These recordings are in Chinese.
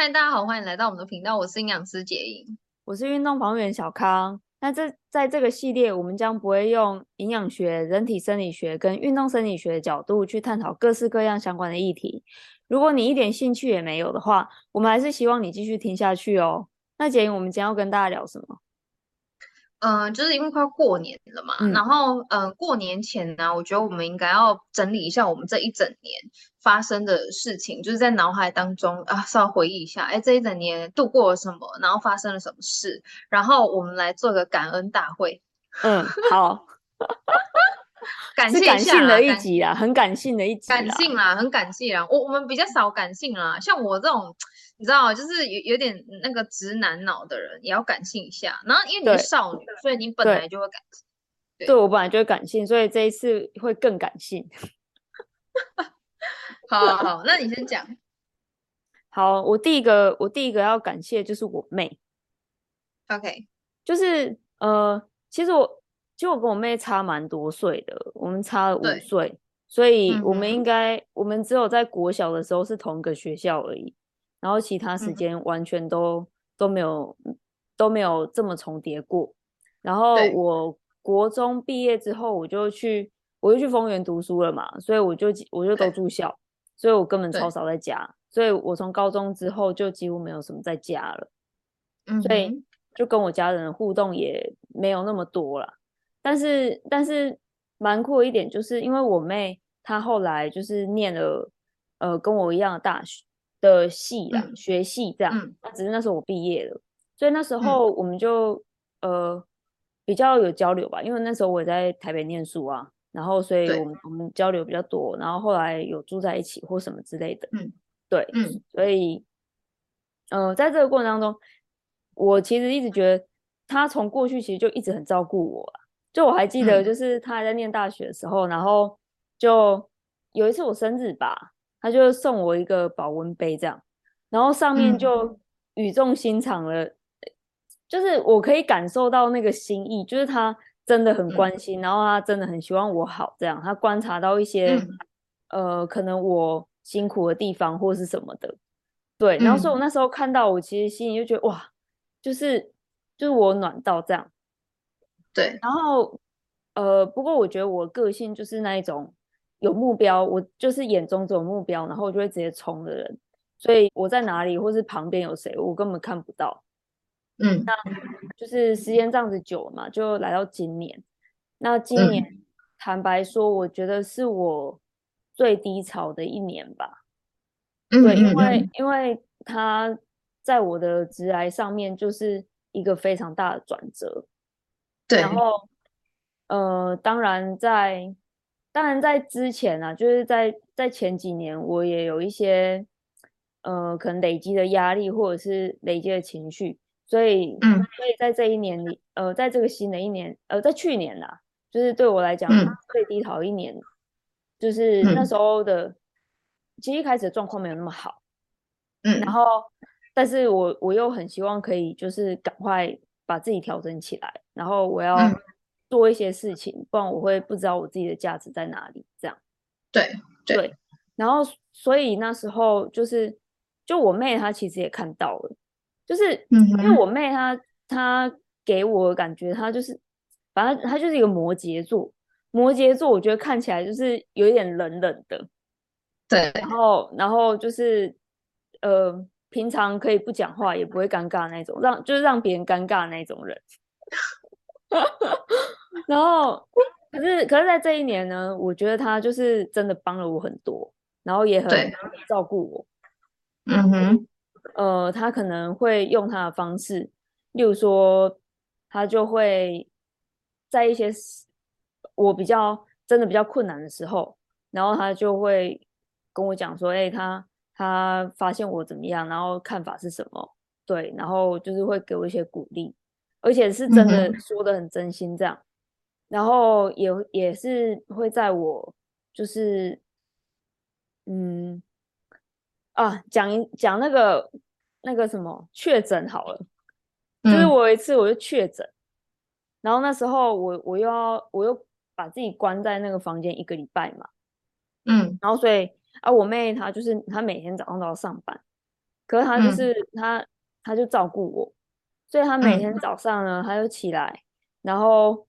嗨，大家好，欢迎来到我们的频道。我是营养师杰英，我是运动防护员小康。那这在这个系列，我们将不会用营养学、人体生理学跟运动生理学的角度去探讨各式各样相关的议题。如果你一点兴趣也没有的话，我们还是希望你继续听下去哦。那杰英，我们今天要跟大家聊什么？嗯、呃，就是因为快过年了嘛，嗯、然后嗯、呃，过年前呢，我觉得我们应该要整理一下我们这一整年发生的事情，就是在脑海当中啊，稍微回忆一下，哎，这一整年度过了什么，然后发生了什么事，然后我们来做个感恩大会。嗯，好，感谢感性的一集啊，很感性的一集，感性啦，很感性啦。我我们比较少感性啦，像我这种。你知道，就是有有点那个直男脑的人也要感性一下。然后因为你是少女，所以你本来就会感性。对，对，我本来就会感性，所以这一次会更感性。好，好，好，那你先讲。好，我第一个，我第一个要感谢就是我妹。OK，就是呃，其实我其实我跟我妹差蛮多岁的，我们差了五岁，所以我们应该、嗯、我们只有在国小的时候是同一个学校而已。然后其他时间完全都、嗯、都没有都没有这么重叠过。然后我国中毕业之后，我就去我就去丰原读书了嘛，所以我就我就都住校，所以我根本超少在家。所以我从高中之后就几乎没有什么在家了，嗯，所以就跟我家人的互动也没有那么多了。但是但是蛮酷的一点就是，因为我妹她后来就是念了呃跟我一样的大学。的系啦，嗯、学系这样，那、嗯、只是那时候我毕业了，所以那时候我们就、嗯、呃比较有交流吧，因为那时候我也在台北念书啊，然后所以我们我们交流比较多，然后后来有住在一起或什么之类的，嗯，对，嗯，所以呃在这个过程当中，我其实一直觉得他从过去其实就一直很照顾我啊，就我还记得就是他还在念大学的时候，嗯、然后就有一次我生日吧。他就送我一个保温杯，这样，然后上面就语重心长了，嗯、就是我可以感受到那个心意，就是他真的很关心，嗯、然后他真的很希望我好，这样，他观察到一些、嗯、呃可能我辛苦的地方或是什么的，对，然后所以我那时候看到，我其实心里就觉得哇，就是就是我暖到这样，对，然后呃，不过我觉得我个性就是那一种。有目标，我就是眼中只有目标，然后我就会直接冲的人。所以我在哪里，或是旁边有谁，我根本看不到。嗯，那就是时间这样子久了嘛，就来到今年。那今年、嗯、坦白说，我觉得是我最低潮的一年吧。嗯、对，因为、嗯、因为他在我的职来上面就是一个非常大的转折。对，然后呃，当然在。当然，在之前啊，就是在在前几年，我也有一些呃，可能累积的压力，或者是累积的情绪，所以，嗯，所以在这一年里，呃，在这个新的一年，呃，在去年啦，就是对我来讲最低潮一年，嗯、就是那时候的，嗯、其实一开始的状况没有那么好，嗯，然后，但是我我又很希望可以就是赶快把自己调整起来，然后我要。嗯做一些事情，不然我会不知道我自己的价值在哪里。这样，对对，对。然后，所以那时候就是，就我妹她其实也看到了，就是，嗯，因为我妹她她给我的感觉，她就是，反正她就是一个摩羯座。摩羯座，我觉得看起来就是有一点冷冷的，对。然后，然后就是，呃，平常可以不讲话也不会尴尬那种，让就是让别人尴尬那种人。然后，可是，可是在这一年呢，我觉得他就是真的帮了我很多，然后也很照顾我。嗯哼，呃，他可能会用他的方式，例如说，他就会在一些我比较真的比较困难的时候，然后他就会跟我讲说：“哎，他他发现我怎么样，然后看法是什么？”对，然后就是会给我一些鼓励，而且是真的说的很真心这样。然后也也是会在我就是嗯啊讲一讲那个那个什么确诊好了，就是我有一次我就确诊，嗯、然后那时候我我又要我又把自己关在那个房间一个礼拜嘛，嗯，然后所以啊我妹她就是她每天早上都要上班，可是她就是、嗯、他，他就照顾我，所以她每天早上呢，嗯、他就起来，然后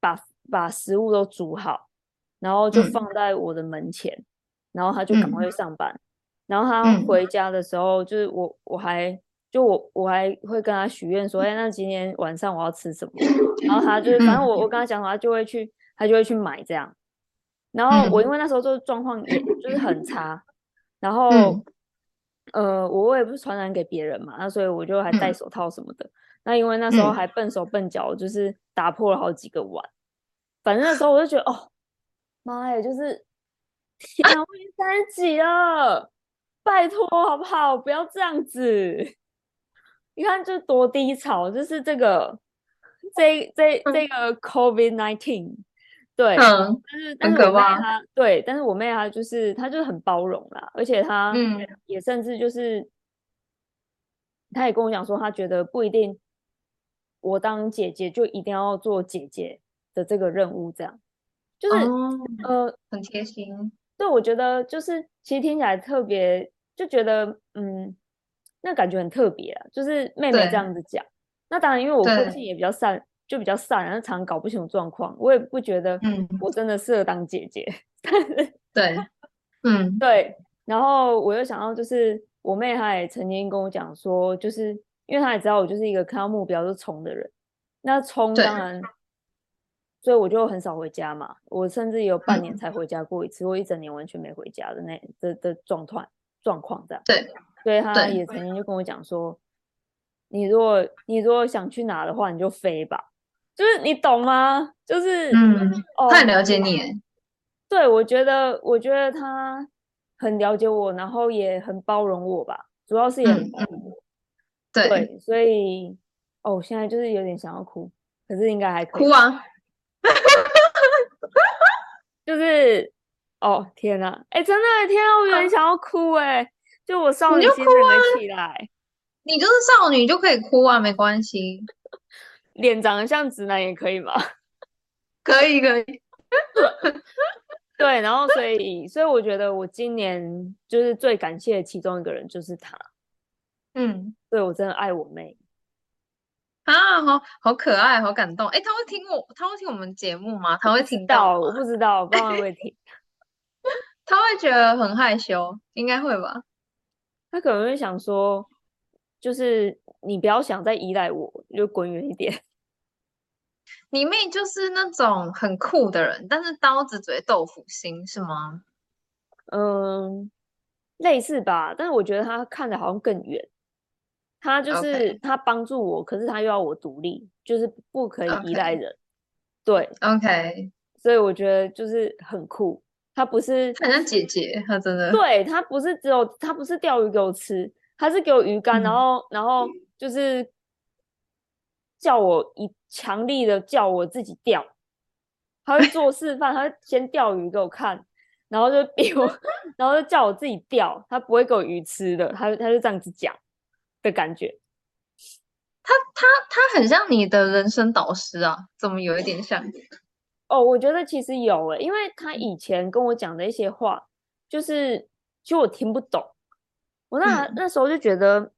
把把食物都煮好，然后就放在我的门前，嗯、然后他就赶快去上班。嗯、然后他回家的时候，就是我我还就我我还会跟他许愿说，哎，那今天晚上我要吃什么？然后他就是反正我我跟他讲，他就会去他就会去买这样。然后我因为那时候就是状况也就是很差，然后。呃，我也不是传染给别人嘛，那所以我就还戴手套什么的。嗯、那因为那时候还笨手笨脚，就是打破了好几个碗。嗯、反正那时候我就觉得，哦，妈呀，就是天啊，我已经三十几了，拜托好不好？不要这样子。你看这多低潮，就是这个这这这个 COVID nineteen。对，嗯、但是但是我妹她对，但是我妹她就是她就是很包容啦，而且她也甚至就是，嗯、她也跟我讲说，她觉得不一定我当姐姐就一定要做姐姐的这个任务，这样就是、哦、呃很贴心。对，我觉得就是其实听起来特别，就觉得嗯，那感觉很特别啊，就是妹妹这样子讲。那当然，因为我个性也比较善。就比较善，然后常常搞不清楚状况。我也不觉得，嗯，我真的适合当姐姐。嗯、对，嗯，对。然后我又想到，就是我妹她也曾经跟我讲说，就是因为他也知道我就是一个看到目标就冲的人。那冲当然，所以我就很少回家嘛。我甚至有半年才回家过一次，嗯、我一整年完全没回家的那的的状态状况这样。对，所以他也曾经就跟我讲说，你如果你如果想去哪的话，你就飞吧。就是你懂吗？就是，嗯，哦、他很了解你。对，我觉得，我觉得他很了解我，然后也很包容我吧。主要是也很包容我。嗯、对，对，所以，哦，现在就是有点想要哭，可是应该还可以。哭啊！就是，哦，天哪！哎，真的，天啊，我有点想要哭哎！就我少女心整个起来你，啊，你就是少女就可以哭啊，没关系。脸长得像直男也可以吗？可以，可以。对，然后所以，所以我觉得我今年就是最感谢的其中一个人就是他。嗯，对，我真的爱我妹。啊，好好可爱，好感动。哎，他会听我，他会听我们节目吗？他会听到？我不知道，不知道会听。他会觉得很害羞，应该会吧？他可能会想说，就是你不要想再依赖我，就滚远一点。你妹就是那种很酷的人，但是刀子嘴豆腐心是吗？嗯，类似吧。但是我觉得他看着好像更远。他就是他帮助我可是他又要我独立，就是不可以依赖人。对，OK。所以我觉得就是很酷。他不是很像姐姐，他真的。对，他不是只有他不是钓鱼给我吃，他是给我鱼竿，嗯、然后然后就是。叫我一强力的叫我自己钓，他会做示范，他会先钓鱼给我看，然后就逼我，然后就叫我自己钓，他不会给我鱼吃的，他他就这样子讲的感觉。他他他很像你的人生导师啊，怎么有一点像？哦，我觉得其实有诶，因为他以前跟我讲的一些话，就是其实我听不懂，我那、嗯、那时候就觉得，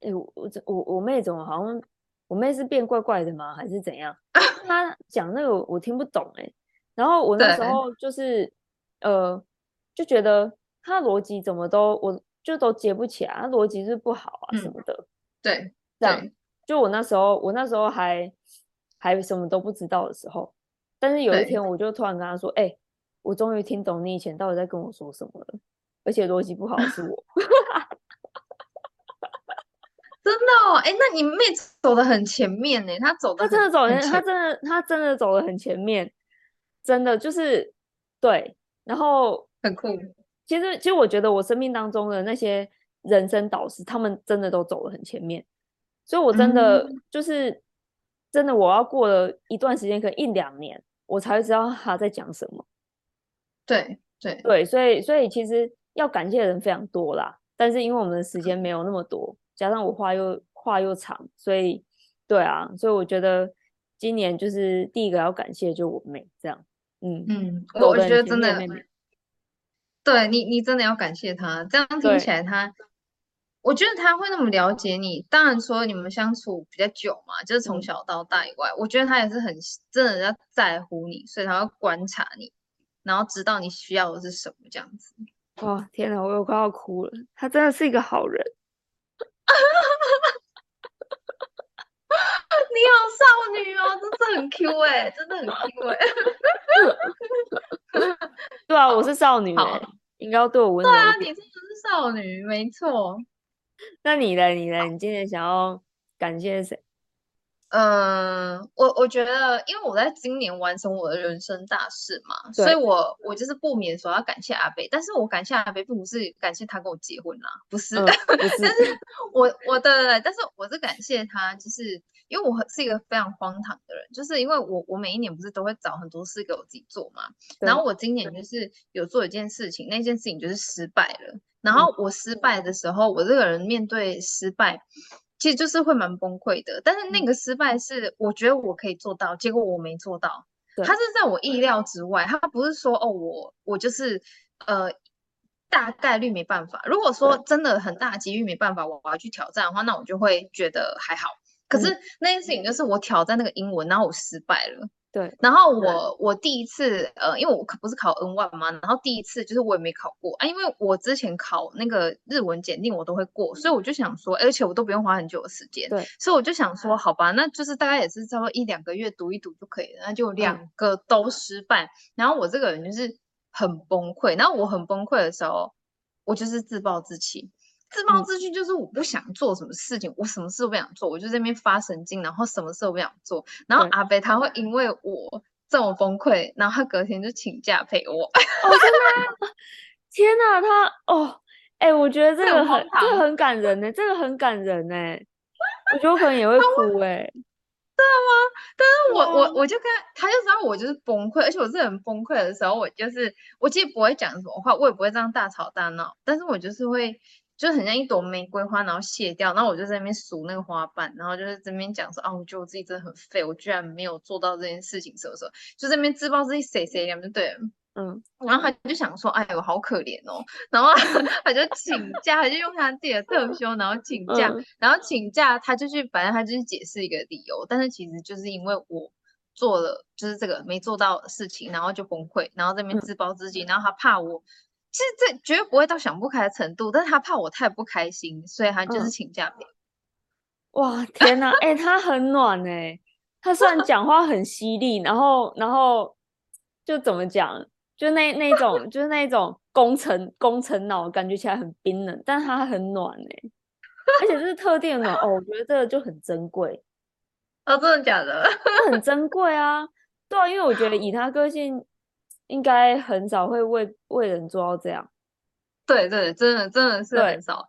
哎，我我我我妹怎么好像。我妹是变怪怪的吗？还是怎样？她讲那个我听不懂哎、欸。然后我那时候就是呃，就觉得她逻辑怎么都我就都接不起来，她逻辑是不好啊什么的。嗯、对，这样就我那时候我那时候还还什么都不知道的时候，但是有一天我就突然跟他说：“哎、欸，我终于听懂你以前到底在跟我说什么了，而且逻辑不好是我。”真的哦，哎，那你妹走的很前面呢，她走的，她真的走的，她真的，她真的走的很前面，真的就是对，然后很酷。其实，其实我觉得我生命当中的那些人生导师，他们真的都走了很前面，所以我真的、嗯、就是真的，我要过了一段时间，可能一两年，我才会知道他在讲什么。对对对，所以所以其实要感谢的人非常多啦，但是因为我们的时间没有那么多。加上我话又话又长，所以对啊，所以我觉得今年就是第一个要感谢就我妹这样，嗯嗯，我觉得真的，妹妹对你你真的要感谢他，这样听起来她对我觉得他会那么了解你，当然说你们相处比较久嘛，就是从小到大以外，嗯、我觉得他也是很真的要在乎你，所以他会观察你，然后知道你需要的是什么这样子。哇，天哪，我又快要哭了，他真的是一个好人。你好少女哦，真的很 Q 哎、欸，真的很 Q 哎、欸。对啊，我是少女、欸，好应该要对我温柔。对啊，你真的是少女，没错。那你呢？你呢？你今天想要感谢谁？嗯，我我觉得，因为我在今年完成我的人生大事嘛，所以我我就是不免说要感谢阿北，但是我感谢阿北并不是感谢他跟我结婚啦，不是，嗯、不是但是我我的，但是我是感谢他，就是因为我是一个非常荒唐的人，就是因为我我每一年不是都会找很多事给我自己做嘛，然后我今年就是有做一件事情，那件事情就是失败了，然后我失败的时候，嗯、我这个人面对失败。其实就是会蛮崩溃的，但是那个失败是我觉得我可以做到，结果我没做到，对它是在我意料之外，它不是说哦我我就是呃大概率没办法。如果说真的很大机遇没办法，我要去挑战的话，那我就会觉得还好。可是那件事情就是我挑战那个英文，然后我失败了。对，然后我我第一次呃，因为我可不是考 N one 嘛，然后第一次就是我也没考过啊，因为我之前考那个日文检定我都会过，所以我就想说，而且我都不用花很久的时间，对，所以我就想说，好吧，那就是大概也是差不多一两个月读一读就可以了，那就两个都失败，嗯、然后我这个人就是很崩溃，然后我很崩溃的时候，我就是自暴自弃。自暴自弃就是我不想做什么事情，嗯、我什么事都不想做，我就在那边发神经，然后什么事都不想做。然后阿北他会因为我这么崩溃，然后他隔天就请假陪我。哦，真的？天哪，他哦，哎、欸，我觉得这个很这个很感人呢，这个很感人呢。我觉得我可能也会哭哎。对吗？但是我我我就跟他就知道我就是崩溃，而且我是很崩溃的时候，我就是我其实不会讲什么话，我也不会这样大吵大闹，但是我就是会。就很像一朵玫瑰花，然后谢掉，然后我就在那边数那个花瓣，然后就是这边讲说啊，我觉得我自己真的很废，我居然没有做到这件事情，是不是？就在那边自暴自弃，谁谁两就对了，嗯，然后他就想说，哎我，好可怜哦，然后 他就请假，他就用他自己的特休，然后请假，嗯、然后请假，他就去，反正他就是解释一个理由，但是其实就是因为我做了就是这个没做到的事情，然后就崩溃，然后在那边自暴自弃，嗯、然后他怕我。其实这绝对不会到想不开的程度，但是他怕我太不开心，所以他就是请假陪。哇，天哪，哎、欸，他很暖哎、欸，他虽然讲话很犀利，然后然后就怎么讲，就那那种就是那种工程工程脑，感觉起来很冰冷，但他很暖哎、欸，而且这是特定的暖哦，我觉得这个就很珍贵。哦，真的假的？很珍贵啊，对啊，因为我觉得以他个性。应该很少会为为人做到这样，对对，真的真的是很少。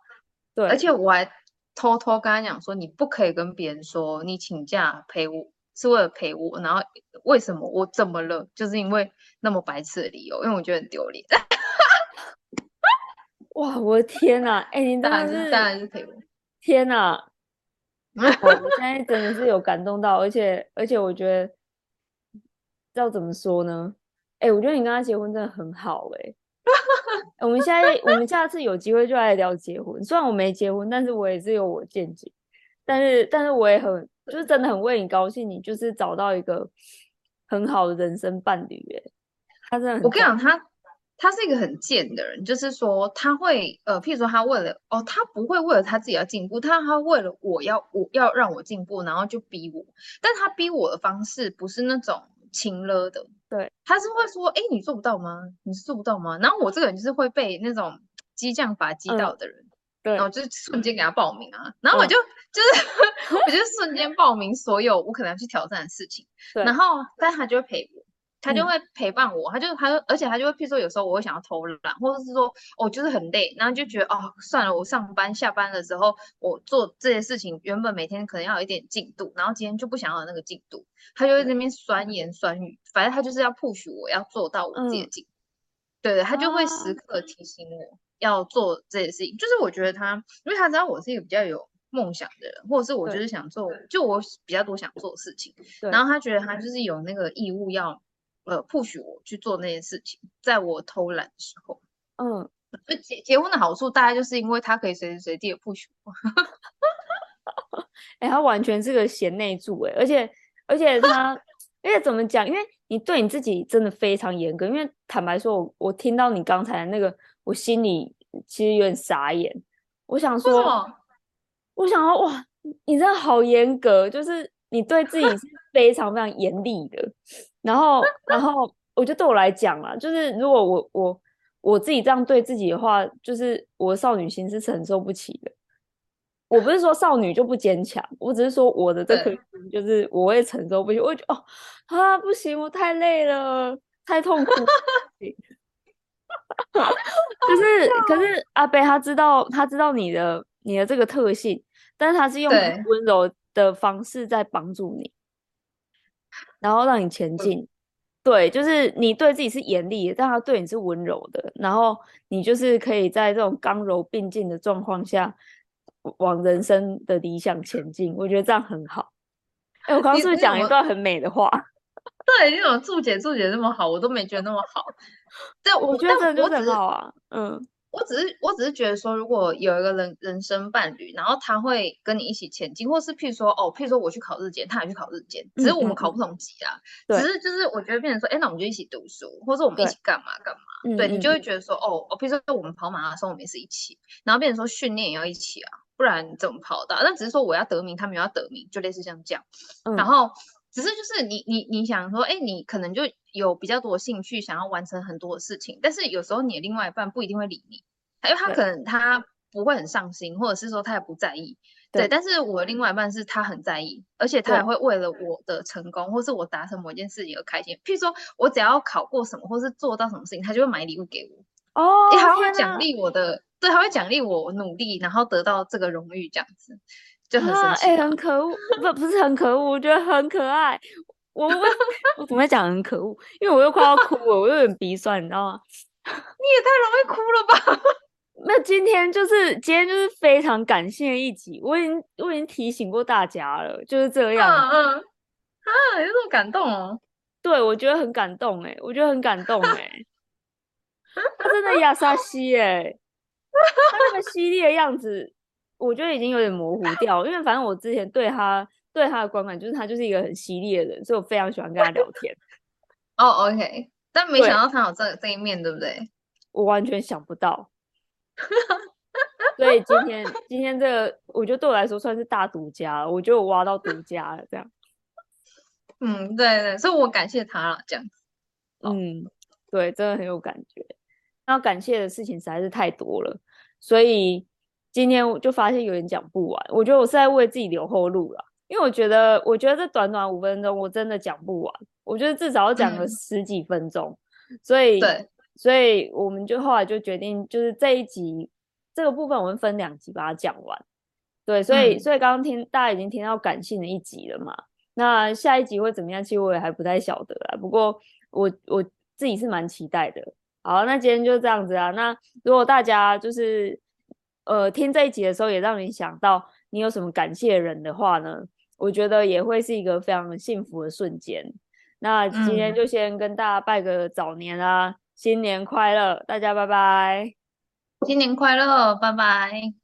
对，而且我还偷偷跟他讲说，你不可以跟别人说你请假陪我是为了陪我，然后为什么我怎么了？就是因为那么白痴的理由，因为我觉得很丢脸。哇，我的天哪！哎、欸，你当然是当然是陪我。天哪！我现在真的是有感动到，而且而且我觉得要怎么说呢？哎、欸，我觉得你跟他结婚真的很好哎、欸。我们现在我们下次有机会就来聊结婚。虽然我没结婚，但是我也是有我见解。但是但是我也很就是真的很为你高兴，你就是找到一个很好的人生伴侣哎、欸。他真的很，我跟你讲，他他是一个很贱的人，就是说他会呃，譬如说他为了哦，他不会为了他自己要进步，他他为了我要我要让我进步，然后就逼我。但他逼我的方式不是那种情勒的。对，他是会说，哎，你做不到吗？你是做不到吗？然后我这个人就是会被那种激将法激到的人，嗯、对，然后就是瞬间给他报名啊，然后我就、嗯、就是 我就瞬间报名所有我可能要去挑战的事情，对然后但他就会陪我。他就会陪伴我，嗯、他就他就而且他就会，譬如说有时候我会想要偷懒，或者是说我、哦、就是很累，然后就觉得哦算了，我上班下班的时候我做这些事情，原本每天可能要有一点进度，然后今天就不想要那个进度，他就会在那边酸言酸语，反正他就是要 push 我要做到我自己的进度，嗯、对对，他就会时刻提醒我要做这些事情，啊、就是我觉得他，因为他知道我是一个比较有梦想的人，或者是我就是想做，就我比较多想做的事情，然后他觉得他就是有那个义务要。呃，push 我去做那件事情，在我偷懒的时候，嗯，结结婚的好处大概就是因为他可以随时随地的 push。哎、欸，他完全是个贤内助哎，而且而且他，因为怎么讲？因为你对你自己真的非常严格。因为坦白说，我我听到你刚才的那个，我心里其实有点傻眼。我想说，我想说，哇，你真的好严格，就是你对自己是非常非常严厉的。然后，然后，我觉得对我来讲啊，就是如果我我我自己这样对自己的话，就是我的少女心是承受不起的。我不是说少女就不坚强，我只是说我的这颗心就是我会承受不起。我会觉得哦啊不行，我太累了，太痛苦。可是 可是阿贝他知道他知道你的你的这个特性，但是他是用很温柔的方式在帮助你，然后让你前进。对，就是你对自己是严厉的，但他对你是温柔的，然后你就是可以在这种刚柔并进的状况下往人生的理想前进。我觉得这样很好。哎，我刚刚是不是讲一段很美的话？对，你怎么注解注解那么好，我都没觉得那么好。对，我觉得真的很好啊。嗯，我只是我只是觉得说，如果有一个人人生伴侣，然后他会跟你一起前进，或是譬如说，哦，譬如说我去考日检，他也去考日检，只是我们考不同级啊。嗯嗯只是就是我觉得变成说，哎，那我们就一起读书，或者我们一起干嘛干嘛。对，对你就会觉得说，哦，哦，譬如说我们跑马拉松，我们也是一起，然后变成说训练也要一起啊，不然怎么跑的？那只是说我要得名，他们也要得名，就类似像这样。嗯、然后。只是就是你你你想说，哎，你可能就有比较多的兴趣，想要完成很多的事情，但是有时候你的另外一半不一定会理你，因为他可能他不会很上心，或者是说他也不在意，对。对，但是我的另外一半是他很在意，而且他也会为了我的成功，或是我达成某一件事情而开心。譬如说我只要考过什么，或是做到什么事情，他就会买礼物给我。哦，他会奖励我的，对，他会奖励我努力，然后得到这个荣誉，这样子。就很生气，哎、啊欸，很可恶，不，不是很可恶，我觉得很可爱。我我 我怎么会讲很可恶？因为我又快要哭了，我又有点鼻酸，你知道吗？你也太容易哭了吧？那今天就是今天就是非常感性的一集，我已经我已经提醒过大家了，就是这样。嗯嗯啊，有这么感动哦？对，我觉得很感动哎，我觉得很感动哎。他真的亚萨西哎，他那个犀利的样子。我觉得已经有点模糊掉，因为反正我之前对他对他的观感就是他就是一个很犀利的人，所以我非常喜欢跟他聊天。哦、oh,，OK，但没想到他有这这一面，对不对？我完全想不到。所以今天今天这个，我觉得对我来说算是大独家了。我觉得我挖到独家了，这样。嗯，对对，所以我感谢他了，这样子。嗯，对，真的很有感觉。要感谢的事情实在是太多了，所以。今天我就发现有点讲不完，我觉得我是在为自己留后路了，因为我觉得，我觉得这短短五分钟我真的讲不完，我觉得至少要讲个十几分钟，嗯、所以，对，所以我们就后来就决定，就是这一集这个部分我们分两集把它讲完，对，所以，嗯、所以刚刚听大家已经听到感性的一集了嘛，那下一集会怎么样？其实我也还不太晓得啦，不过我我自己是蛮期待的。好，那今天就这样子啊，那如果大家就是。呃，听这一集的时候，也让你想到你有什么感谢人的话呢？我觉得也会是一个非常幸福的瞬间。那今天就先跟大家拜个早年啦，嗯、新年快乐，大家拜拜，新年快乐，拜拜。